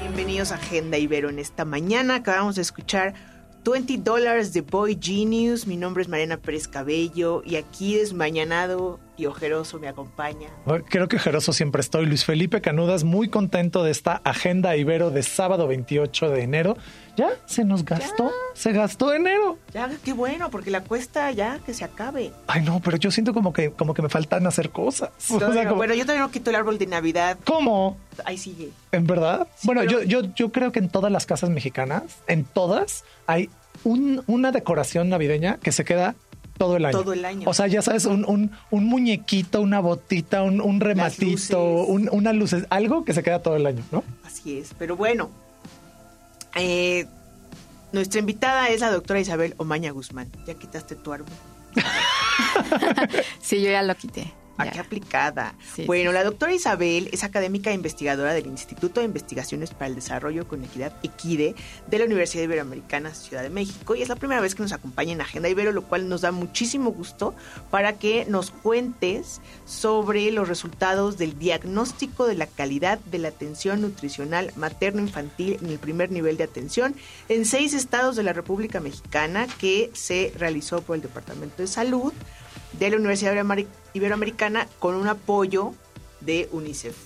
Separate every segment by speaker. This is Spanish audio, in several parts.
Speaker 1: Bienvenidos a Agenda Ibero en esta mañana. Acabamos de escuchar 20 Dollars de Boy Genius. Mi nombre es Mariana Pérez Cabello y aquí desmañanado y ojeroso me acompaña.
Speaker 2: Creo que ojeroso siempre estoy. Luis Felipe Canudas, muy contento de esta agenda Ibero de sábado 28 de enero. Ya se nos gastó, se gastó enero.
Speaker 1: Ya, qué bueno, porque la cuesta ya que se acabe.
Speaker 2: Ay, no, pero yo siento como que, como que me faltan hacer cosas.
Speaker 1: Bueno, yo todavía no quito el árbol de Navidad.
Speaker 2: ¿Cómo?
Speaker 1: Ahí sigue.
Speaker 2: ¿En verdad? bueno, yo, yo, yo creo que en todas las casas mexicanas, en todas, hay una decoración navideña que se queda todo el año.
Speaker 1: Todo el año.
Speaker 2: O sea, ya sabes, un, un, un muñequito, una botita, un, un rematito, una luz, algo que se queda todo el año, ¿no?
Speaker 1: Así es. Pero bueno, eh, nuestra invitada es la doctora Isabel Omaña Guzmán. Ya quitaste tu árbol.
Speaker 3: sí, yo ya lo quité.
Speaker 1: ¿A qué aplicada? Bueno, la doctora Isabel es académica e investigadora del Instituto de Investigaciones para el Desarrollo con Equidad, EQUIDE, de la Universidad Iberoamericana Ciudad de México, y es la primera vez que nos acompaña en Agenda Ibero, lo cual nos da muchísimo gusto para que nos cuentes sobre los resultados del diagnóstico de la calidad de la atención nutricional materno-infantil en el primer nivel de atención en seis estados de la República Mexicana que se realizó por el Departamento de Salud de la Universidad Iberoamericana con un apoyo de UNICEF.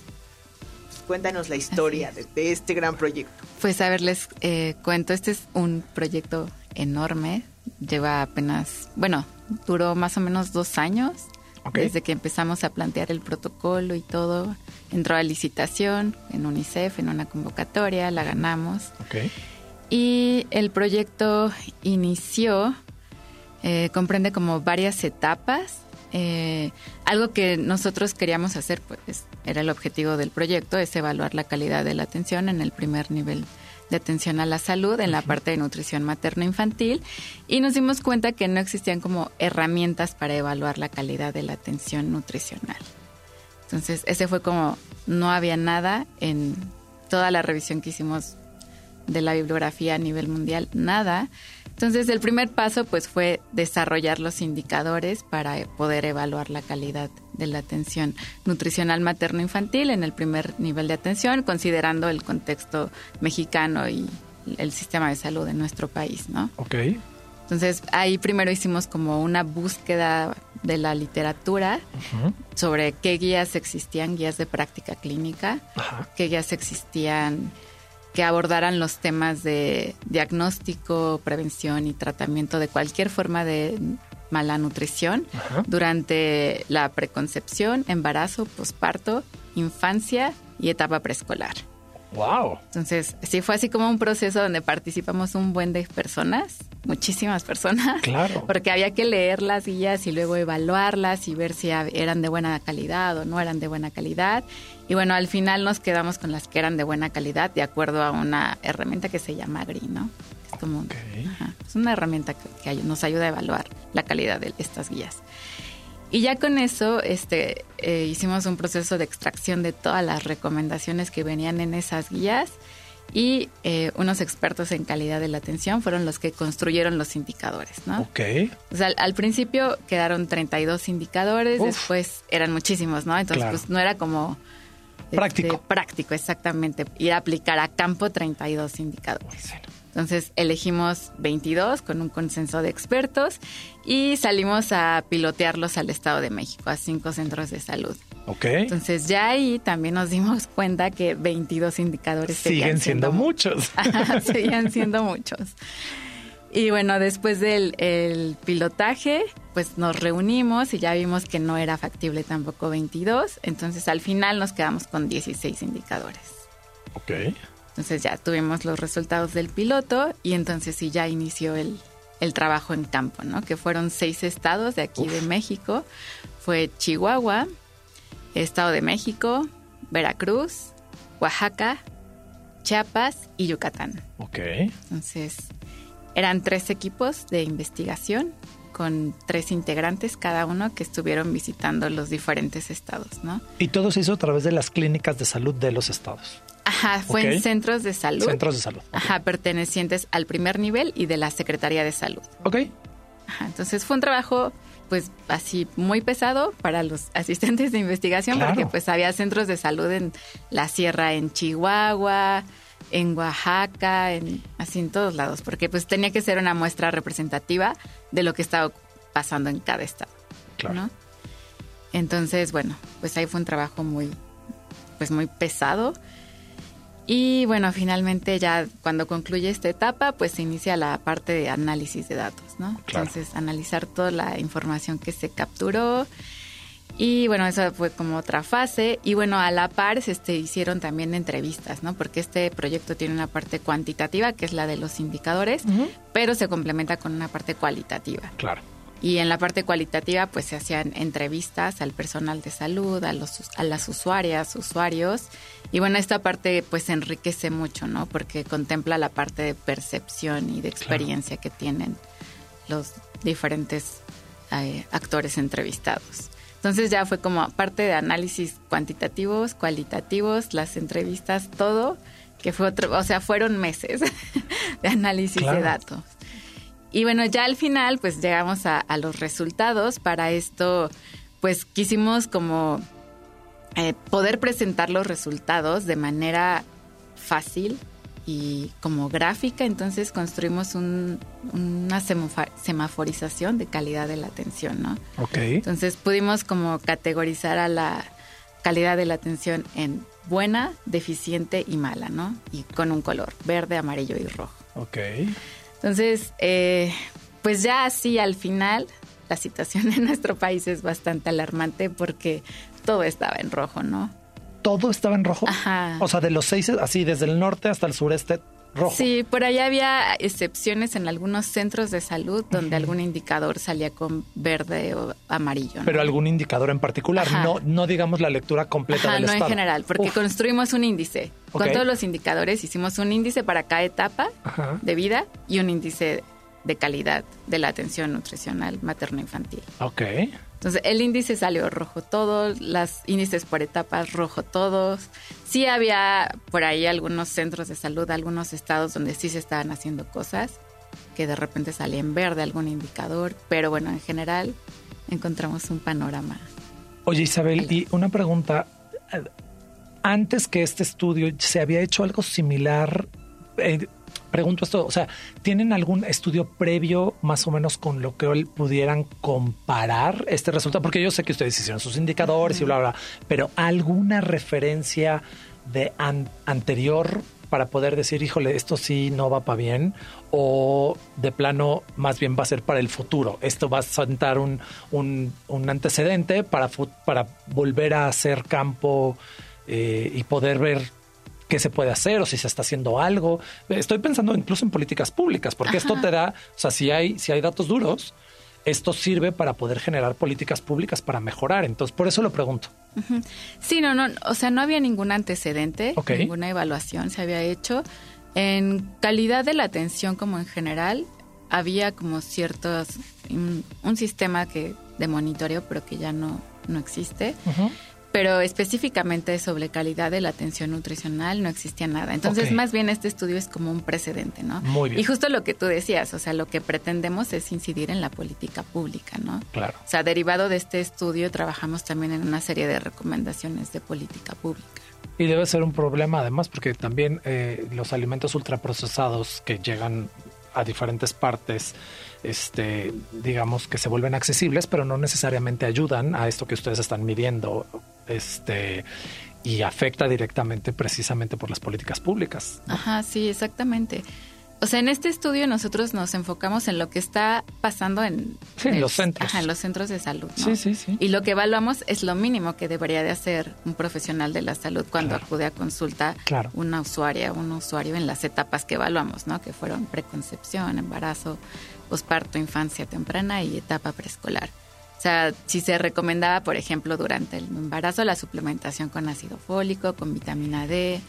Speaker 1: Pues, cuéntanos la historia de, este gran proyecto.
Speaker 3: Pues a ver, les eh, cuento, este es un proyecto enorme, lleva apenas, bueno, duró más o menos dos años. Desde que empezamos a plantear el protocolo y todo, entró a licitación en UNICEF, en una convocatoria, la ganamos. Y el proyecto inició eh, comprende como varias etapas. Eh, algo que nosotros queríamos hacer, pues era el objetivo del proyecto, es evaluar la calidad de la atención en el primer nivel de atención a la salud, en la parte de nutrición materno-infantil, y nos dimos cuenta que no existían como herramientas para evaluar la calidad de la atención nutricional. Entonces, ese fue como, no había nada en toda la revisión que hicimos de la bibliografía a nivel mundial, nada. Entonces, el primer paso pues fue desarrollar los indicadores para poder evaluar la calidad de la atención nutricional materno-infantil en el primer nivel de atención, considerando el contexto mexicano y el sistema de salud de nuestro país, ¿no?
Speaker 2: Ok.
Speaker 3: Entonces, ahí primero hicimos como una búsqueda de la literatura sobre qué guías existían, guías de práctica clínica, qué guías existían que abordaran los temas de diagnóstico, prevención y tratamiento de cualquier forma de mala nutrición durante la preconcepción, embarazo, posparto, infancia y etapa preescolar.
Speaker 2: Wow.
Speaker 3: Entonces, sí fue así como un proceso donde participamos un buen de personas, muchísimas personas.
Speaker 2: Claro.
Speaker 3: Porque había que leer las guías y luego evaluarlas y ver si eran de buena calidad o no eran de buena calidad. Y bueno, al final nos quedamos con las que eran de buena calidad de acuerdo a una herramienta que se llama GRI, ¿no? Es como es una herramienta que nos ayuda a evaluar la calidad de estas guías. Y ya con eso este, eh, hicimos un proceso de extracción de todas las recomendaciones que venían en esas guías y eh, unos expertos en calidad de la atención fueron los que construyeron los indicadores, ¿no?
Speaker 2: Ok.
Speaker 3: O sea, al, principio quedaron 32 indicadores, después eran muchísimos, ¿no? Entonces, pues no era como...
Speaker 2: Este, práctico.
Speaker 3: práctico, exactamente. Ir a aplicar a campo 32 indicadores. Entonces elegimos 22 con un consenso de expertos y salimos a pilotearlos al Estado de México, a cinco centros de salud.
Speaker 2: Ok.
Speaker 3: Entonces ya ahí también nos dimos cuenta que 22 indicadores
Speaker 2: siguen siendo, muchos.
Speaker 3: siguen siendo muchos. Y bueno, después del pilotaje, pues nos reunimos y ya vimos que no era factible tampoco 22. Entonces al final nos quedamos con 16 indicadores.
Speaker 2: Ok.
Speaker 3: Entonces ya tuvimos los resultados del piloto y entonces sí ya inició el, el trabajo en campo, ¿no? Que fueron seis estados de aquí de México. Fue Chihuahua, Estado de México, Veracruz, Oaxaca, Chiapas y Yucatán.
Speaker 2: Ok.
Speaker 3: Entonces, eran tres equipos de investigación con tres integrantes cada uno que estuvieron visitando los diferentes estados, ¿no?
Speaker 2: Y todo se hizo a través de las clínicas de salud de los estados.
Speaker 3: Ajá, fue en centros de salud.
Speaker 2: Centros de salud.
Speaker 3: Ajá, pertenecientes al primer nivel y de la Secretaría de Salud.
Speaker 2: Ok.
Speaker 3: Ajá, entonces fue un trabajo pues así muy pesado para los asistentes de investigación porque pues había centros de salud en la sierra en Chihuahua, en Oaxaca, en así en todos lados, porque pues tenía que ser una muestra representativa de lo que estaba pasando en cada estado. Claro. Entonces, bueno, pues ahí fue un trabajo muy pues muy pesado y bueno, finalmente ya cuando concluye esta etapa, pues se inicia la parte de análisis de datos, ¿no? Entonces, analizar toda la información que se capturó. Y bueno, eso fue como otra fase. Y bueno, a la par se este, hicieron también entrevistas, ¿no? Porque este proyecto tiene una parte cuantitativa, que es la de los indicadores, pero se complementa con una parte cualitativa.
Speaker 2: Claro.
Speaker 3: Y en la parte cualitativa, pues se hacían entrevistas al personal de salud, a, los, a las usuarias, usuarios. Y bueno, esta parte pues enriquece mucho, ¿no? Porque contempla la parte de percepción y de experiencia que tienen los diferentes eh, actores entrevistados. Entonces ya fue como parte de análisis cuantitativos, cualitativos, las entrevistas, todo, que fue otro, o sea, fueron meses de análisis de datos. Y bueno, ya al final pues llegamos a, los resultados. Para esto pues quisimos como eh, poder presentar los resultados de manera fácil y como gráfica. Entonces construimos una semaforización de calidad de la atención, ¿no?
Speaker 2: Ok.
Speaker 3: Entonces pudimos como categorizar a la calidad de la atención en buena, deficiente y mala, ¿no? Y con un color, verde, amarillo y rojo.
Speaker 2: Ok.
Speaker 3: Entonces, eh, pues ya así al final, la situación en nuestro país es bastante alarmante porque todo estaba en rojo, ¿no?
Speaker 2: Todo estaba en rojo.
Speaker 3: Ajá.
Speaker 2: O sea, de los seis, así desde el norte hasta el sureste, rojo.
Speaker 3: Sí, por ahí había excepciones en algunos centros de salud donde algún indicador salía con verde o amarillo.
Speaker 2: Pero algún indicador en particular, no no digamos la lectura completa
Speaker 3: Ajá,
Speaker 2: del
Speaker 3: no en general, porque construimos un índice. Con todos los indicadores hicimos un índice para cada etapa de vida y un índice de calidad de la atención nutricional materno-infantil.
Speaker 2: Ok.
Speaker 3: Entonces, el índice salió rojo todo, las índices por etapas rojo todos. Sí había por ahí algunos centros de salud, algunos estados donde sí se estaban haciendo cosas, que de repente salía en verde algún indicador, pero bueno, en general encontramos un panorama.
Speaker 2: Oye, Isabel, y una pregunta. Antes que este estudio, ¿se había hecho algo similar? Eh, pregunto esto, o sea, ¿tienen algún estudio previo más o menos con lo que pudieran comparar este resultado? Porque yo sé que ustedes hicieron sus indicadores y bla, bla, pero ¿alguna referencia de anterior para poder decir, híjole, esto sí no va para bien, o de plano más bien va a ser para el futuro. Esto va a sentar un, un, antecedente para, para volver a hacer campo eh, y poder ver qué se puede hacer o si se está haciendo algo. Estoy pensando incluso en políticas públicas, porque esto te da, o sea, si hay, si hay datos duros, esto sirve para poder generar políticas públicas para mejorar. Entonces, por eso lo pregunto.
Speaker 3: Sí, no, no, o sea, no había ningún antecedente, ninguna evaluación se había hecho. En calidad de la atención como en general, había como ciertos, un, sistema que de monitoreo, pero que ya no, no existe pero específicamente sobre calidad de la atención nutricional no existía nada. Entonces, más bien este estudio es como un precedente, ¿no?
Speaker 2: Muy bien.
Speaker 3: Y justo lo que tú decías, o sea, lo que pretendemos es incidir en la política pública, ¿no?
Speaker 2: Claro.
Speaker 3: O sea, derivado de este estudio trabajamos también en una serie de recomendaciones de política pública.
Speaker 2: Y debe ser un problema además porque también eh, los alimentos ultraprocesados que llegan a diferentes partes, este, digamos que se vuelven accesibles, pero no necesariamente ayudan a esto que ustedes están midiendo este, y afecta directamente precisamente por las políticas públicas.
Speaker 3: Ajá, sí, exactamente. O sea, en este estudio nosotros nos enfocamos en lo que está pasando en,
Speaker 2: los centros.
Speaker 3: Ajá, en los centros de salud.
Speaker 2: Sí, sí, sí.
Speaker 3: Y lo que evaluamos es lo mínimo que debería de hacer un profesional de la salud cuando acude a consulta una usuaria, un usuario en las etapas que evaluamos, ¿no? Que fueron preconcepción, embarazo, posparto, infancia temprana y etapa preescolar. O sea, si se recomendaba, por ejemplo, durante el embarazo la suplementación con ácido fólico, con vitamina D,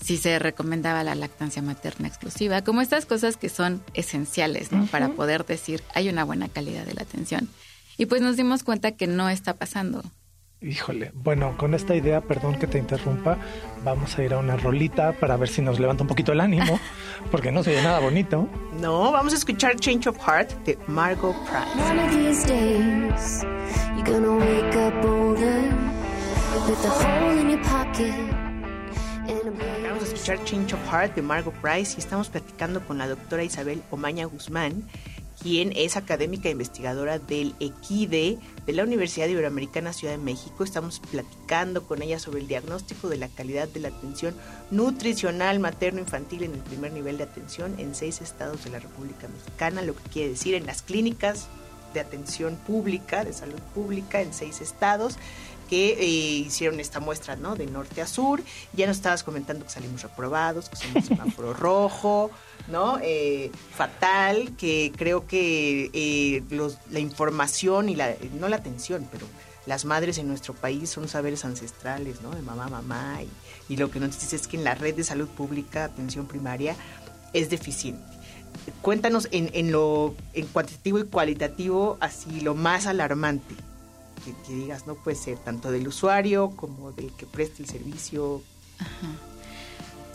Speaker 3: si se recomendaba la lactancia materna exclusiva, como estas cosas que son esenciales ¿no? para poder decir hay una buena calidad de la atención. Y pues nos dimos cuenta que no está pasando.
Speaker 2: Híjole, bueno, con esta idea, perdón que te interrumpa, vamos a ir a una rolita para ver si nos levanta un poquito el ánimo, porque no se ve nada bonito.
Speaker 1: No, vamos a escuchar Change of Heart de Margot Price. Vamos a escuchar Change of Heart de Margot Price y estamos platicando con la doctora Isabel Omaña Guzmán quien es académica e investigadora del EQUIDE de la Universidad Iberoamericana Ciudad de México. Estamos platicando con ella sobre el diagnóstico de la calidad de la atención nutricional materno-infantil en el primer nivel de atención en seis estados de la República Mexicana, lo que quiere decir en las clínicas de atención pública, de salud pública en seis estados que eh, hicieron esta muestra, ¿no? De norte a sur. Ya nos estabas comentando que salimos reprobados, que somos semáforo rojo, ¿no? Eh, fatal, que creo que eh, los, la información y la, no la atención, pero las madres en nuestro país son saberes ancestrales, ¿no? De mamá, mamá. Y, y lo que nos dice es que en la red de salud pública, atención primaria, es deficiente cuéntanos en, en, lo en cuantitativo y cualitativo así lo más alarmante que, digas, no puede ser tanto del usuario como del que preste el servicio.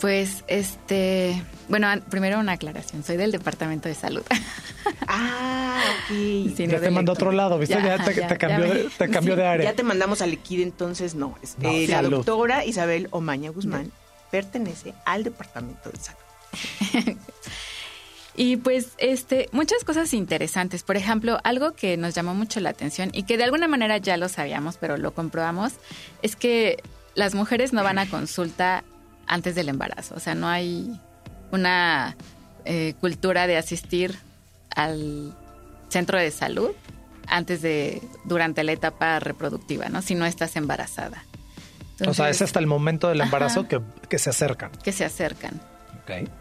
Speaker 3: Pues, este, bueno, primero una aclaración, soy del Departamento de Salud.
Speaker 1: Ah, ok.
Speaker 2: ya te mandó a otro lado, ¿viste? Ya, te, cambió, de, área.
Speaker 1: Ya te mandamos al Liquid, entonces no. Eh, la doctora Isabel Omaña Guzmán pertenece al Departamento de Salud.
Speaker 3: Y pues este, muchas cosas interesantes. Por ejemplo, algo que nos llamó mucho la atención y que de alguna manera ya lo sabíamos, pero lo comprobamos, es que las mujeres no van a consulta antes del embarazo. O sea, no hay una eh, cultura de asistir al centro de salud antes de, durante la etapa reproductiva, ¿no? Si no estás embarazada.
Speaker 2: o sea, es hasta el momento del embarazo que, que se acercan.
Speaker 3: Que se acercan.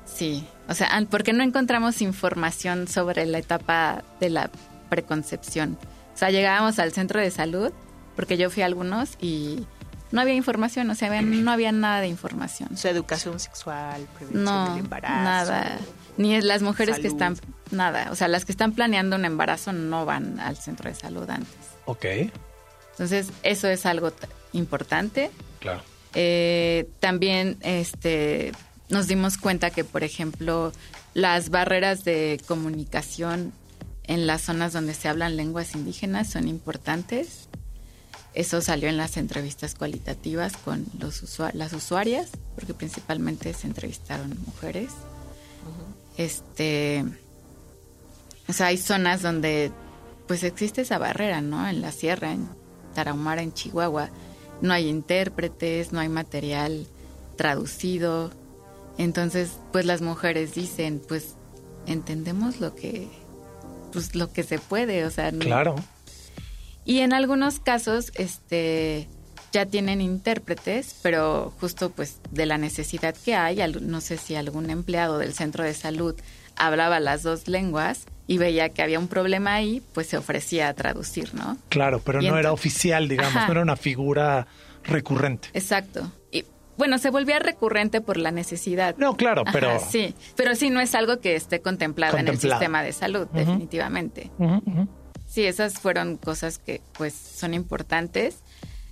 Speaker 3: Sí, o sea, porque no encontramos información sobre la etapa de la preconcepción. O sea, llegábamos al centro de salud, porque yo fui a algunos y no había información, o sea, no había nada de información.
Speaker 1: O sea, educación sexual, prevención del embarazo.
Speaker 3: Nada. Ni las mujeres que están, nada. O sea, las que están planeando un embarazo no van al centro de salud antes.
Speaker 2: Ok.
Speaker 3: Entonces, eso es algo importante.
Speaker 2: Claro.
Speaker 3: Eh, también, este, nos dimos cuenta que, por ejemplo, las barreras de comunicación en las zonas donde se hablan lenguas indígenas son importantes. Eso salió en las entrevistas cualitativas con los las usuarias, porque principalmente se entrevistaron mujeres. Este, o sea, hay zonas donde pues existe esa barrera, ¿no? En la sierra, en Tarahumara, en Chihuahua, no hay intérpretes, no hay material traducido, entonces, pues las mujeres dicen, pues entendemos lo que, pues lo que se puede, o sea.
Speaker 2: Claro.
Speaker 3: Y en algunos casos, este, ya tienen intérpretes, pero justo pues de la necesidad que hay, no sé si algún empleado del centro de salud hablaba las dos lenguas y veía que había un problema ahí, pues se ofrecía a traducir, ¿no?
Speaker 2: Claro, pero no era oficial, digamos, no era una figura recurrente.
Speaker 3: Exacto. Y bueno, se volvía recurrente por la necesidad.
Speaker 2: No, claro, pero...
Speaker 3: sí, pero sí no es algo que esté contemplado, en el sistema de salud, definitivamente. Sí, esas fueron cosas que pues son importantes.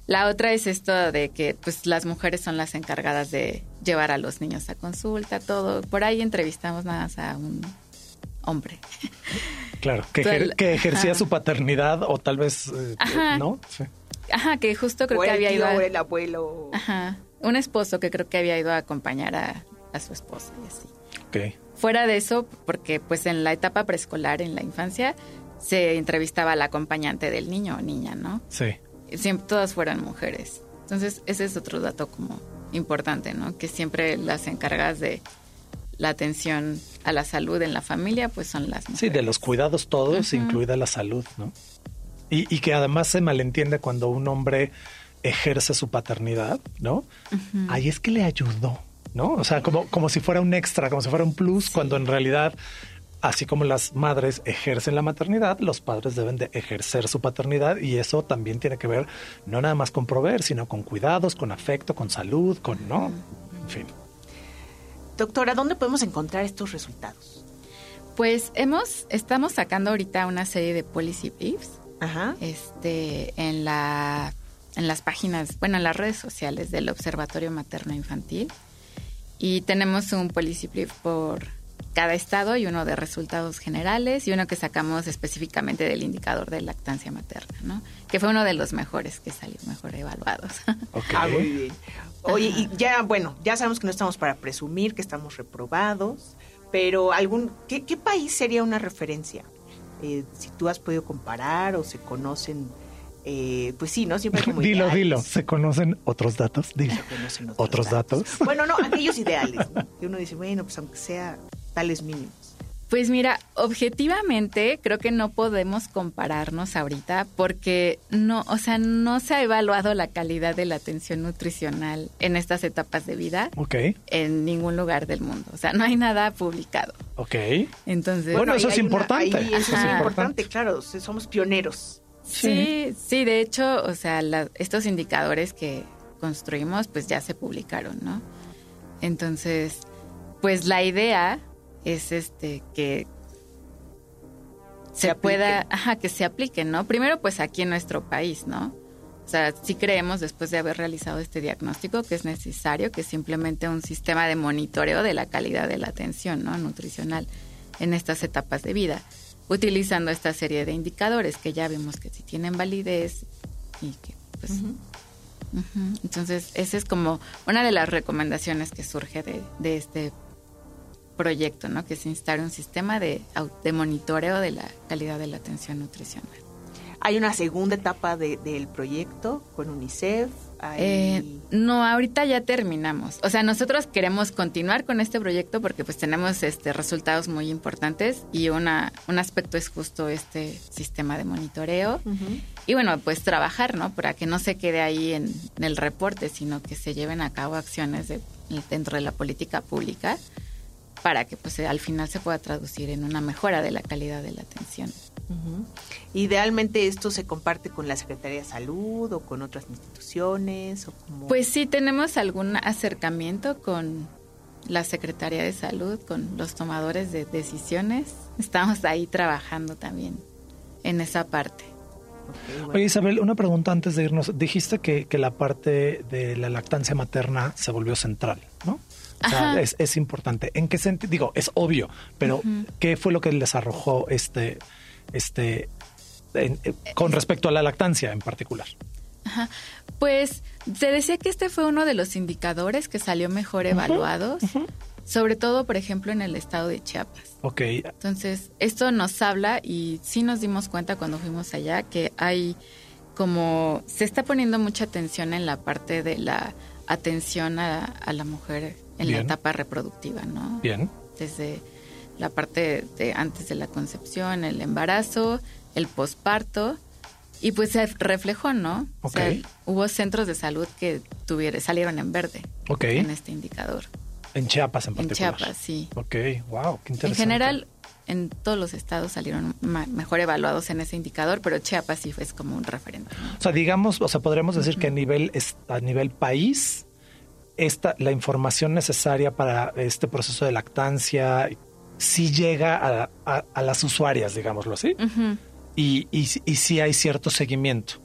Speaker 3: La otra es esto de que pues las mujeres son las encargadas de llevar a los niños a consulta, todo. Por ahí entrevistamos nada más a un hombre.
Speaker 2: Claro, que, que ejercía su paternidad o tal vez, eh, ¿no?
Speaker 3: Sí. Ajá, que justo creo que había ido...
Speaker 1: A... el abuelo.
Speaker 3: Ajá un esposo que creo que había ido a acompañar a, su esposa y así.
Speaker 2: Okay.
Speaker 3: Fuera de eso, porque pues en la etapa preescolar, en la infancia, se entrevistaba a la acompañante del niño o niña, ¿no?
Speaker 2: Sí.
Speaker 3: Siempre, todas fueron mujeres. Entonces, ese es otro dato como importante, ¿no? Que siempre las encargas de la atención a la salud en la familia, pues son las mujeres.
Speaker 2: Sí, de los cuidados todos, incluida la salud, ¿no? Y, y que además se malentiende cuando un hombre ejerce su paternidad, ¿no? Ahí es que le ayudó, ¿no? O sea, como, como si fuera un extra, como si fuera un plus, cuando en realidad así como las madres ejercen la maternidad, los padres deben de ejercer su paternidad y eso también tiene que ver no nada más con proveer, sino con cuidados, con afecto, con salud, con no, en fin.
Speaker 1: Doctora, ¿dónde podemos encontrar estos resultados?
Speaker 3: Pues hemos, estamos sacando ahorita una serie de policy briefs Este, en la en las páginas, bueno, en las redes sociales del Observatorio Materno Infantil. Y tenemos un policy brief por cada estado y uno de resultados generales y uno que sacamos específicamente del indicador de lactancia materna, ¿no? Que fue uno de los mejores que salió mejor evaluados.
Speaker 1: Okay. Ah, muy bien. Oye, y ya, bueno, ya sabemos que no estamos para presumir que estamos reprobados, pero algún, ¿qué, país sería una referencia? Eh, si tú has podido comparar o se conocen eh, pues sí, ¿no? Siempre como
Speaker 2: Dilo, dilo. ¿Se conocen otros datos? Dilo. otros, datos.
Speaker 1: Bueno, no, aquellos ideales. Que uno dice, bueno, pues aunque sea tales mínimos.
Speaker 3: Pues mira, objetivamente creo que no podemos compararnos ahorita porque no, o sea, no se ha evaluado la calidad de la atención nutricional en estas etapas de vida
Speaker 2: Ok.
Speaker 3: en ningún lugar del mundo. O sea, no hay nada publicado.
Speaker 2: Ok.
Speaker 3: Entonces,
Speaker 2: bueno, eso es importante.
Speaker 1: eso es importante, claro, somos pioneros.
Speaker 3: Sí, sí, de hecho, o sea, estos indicadores que construimos, pues ya se publicaron, ¿no? Entonces, pues la idea es este que se, pueda, ajá, que se apliquen, ¿no? Primero, pues aquí en nuestro país, ¿no? O sea, sí creemos, después de haber realizado este diagnóstico, que es necesario que simplemente un sistema de monitoreo de la calidad de la atención, ¿no? Nutricional en estas etapas de vida utilizando esta serie de indicadores que ya vimos que si tienen validez y que pues entonces esa es como una de las recomendaciones que surge de, de este proyecto, ¿no? Que se instale un sistema de, de monitoreo de la calidad de la atención nutricional.
Speaker 1: Hay una segunda etapa del proyecto con UNICEF.
Speaker 3: Eh, no, ahorita ya terminamos. O sea, nosotros queremos continuar con este proyecto porque pues tenemos este resultados muy importantes y una, un aspecto es justo este sistema de monitoreo. Y bueno, pues trabajar, ¿no? Para que no se quede ahí en, el reporte, sino que se lleven a cabo acciones de, dentro de la política pública para que pues al final se pueda traducir en una mejora de la calidad de la atención.
Speaker 1: Idealmente esto se comparte con la Secretaría de Salud o con otras instituciones o
Speaker 3: Pues sí tenemos algún acercamiento con la Secretaría de Salud, con los tomadores de decisiones. Estamos ahí trabajando también en esa parte.
Speaker 2: Oye Isabel, una pregunta antes de irnos. Dijiste que, que la parte de la lactancia materna se volvió central, ¿no? O sea, es, es, importante. ¿En qué sentido? Digo, es obvio, pero ¿qué fue lo que les arrojó este, este, eh, con respecto a la lactancia en particular?
Speaker 3: Pues se decía que este fue uno de los indicadores que salió mejor evaluado, sobre todo, por ejemplo, en el estado de Chiapas.
Speaker 2: Ok.
Speaker 3: Entonces, esto nos habla y sí nos dimos cuenta cuando fuimos allá que hay como se está poniendo mucha atención en la parte de la atención a, la mujer en la etapa reproductiva, ¿no?
Speaker 2: Bien.
Speaker 3: Desde la parte de antes de la concepción, el embarazo, el posparto. Y pues se reflejó, ¿no? O sea, hubo centros de salud que tuvieron, salieron en verde en este indicador.
Speaker 2: En Chiapas en particular.
Speaker 3: En Chiapas, sí.
Speaker 2: Ok, wow, qué interesante.
Speaker 3: En general, en todos los estados salieron mejor evaluados en ese indicador, pero Chiapas sí fue como un referente.
Speaker 2: O sea, digamos, o sea, podremos decir que a nivel, a nivel país, esta, la información necesaria para este proceso de lactancia sí llega a, las usuarias, digámoslo así. y, y, y sí hay cierto seguimiento.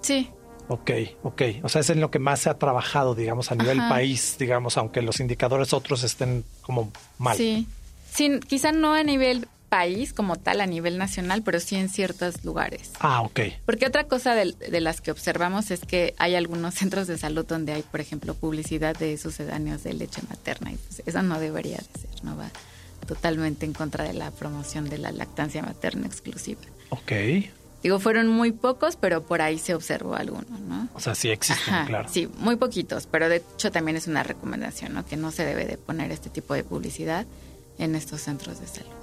Speaker 3: Sí.
Speaker 2: Ok, ok. O sea, es en lo que más se ha trabajado, digamos, a nivel país, digamos, aunque los indicadores otros estén como mal.
Speaker 3: Sí. sí. Quizá no a nivel país como tal, a nivel nacional, pero sí en ciertos lugares.
Speaker 2: Ah, ok.
Speaker 3: Porque otra cosa de, de las que observamos es que hay algunos centros de salud donde hay, por ejemplo, publicidad de sucedáneos de leche materna y pues eso no debería de ser, ¿no? Va totalmente en contra de la promoción de la lactancia materna exclusiva.
Speaker 2: Ok.
Speaker 3: Digo, fueron muy pocos, pero por ahí se observó alguno, ¿no?
Speaker 2: O sea, sí existen, claro.
Speaker 3: Sí, muy poquitos, pero de hecho también es una recomendación, ¿no? Que no se debe de poner este tipo de publicidad en estos centros de salud.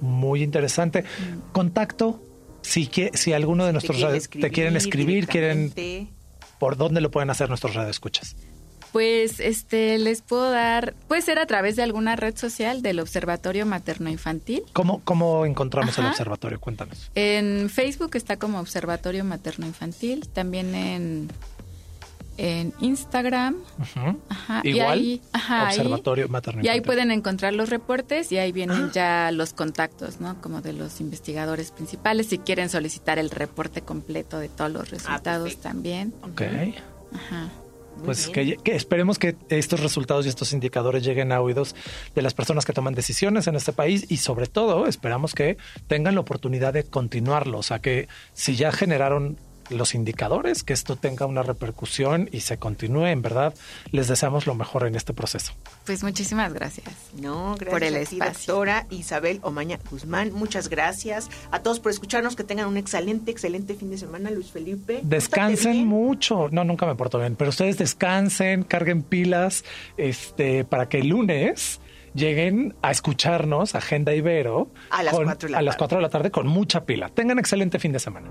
Speaker 2: Muy interesante. Contacto, si, que, si alguno de nuestros te, te quieren escribir, quieren... ¿Por dónde lo pueden hacer nuestros radioescuchas?
Speaker 3: Pues este les puedo dar, puede ser a través de alguna red social del Observatorio Materno Infantil.
Speaker 2: ¿Cómo, cómo encontramos el observatorio? Cuéntanos.
Speaker 3: En Facebook está como Observatorio Materno Infantil, también en en Instagram.
Speaker 2: Ajá. Igual. Y ahí, Observatorio
Speaker 3: Materno Y ahí pueden encontrar los reportes y ahí vienen ah. ya los contactos, ¿no? Como de los investigadores principales. Si quieren solicitar el reporte completo de todos los ah, resultados también.
Speaker 2: Ok. Ajá pues que, esperemos que estos resultados y estos indicadores lleguen a oídos de las personas que toman decisiones en este país y sobre todo esperamos que tengan la oportunidad de continuarlo, o sea que si ya generaron los indicadores, que esto tenga una repercusión y se continúe. En verdad, les deseamos lo mejor en este proceso.
Speaker 3: Pues muchísimas gracias.
Speaker 1: No, gracias por el espacio. doctora Isabel Omaña Guzmán. Muchas gracias a todos por escucharnos. Que tengan un excelente, excelente fin de semana, Luis Felipe.
Speaker 2: Descansen mucho. No, nunca me porto bien, pero ustedes descansen, carguen pilas, este, para que el lunes lleguen a escucharnos, Agenda Ibero,
Speaker 1: a las, a
Speaker 2: las 4 de la tarde con mucha pila. Tengan excelente fin de semana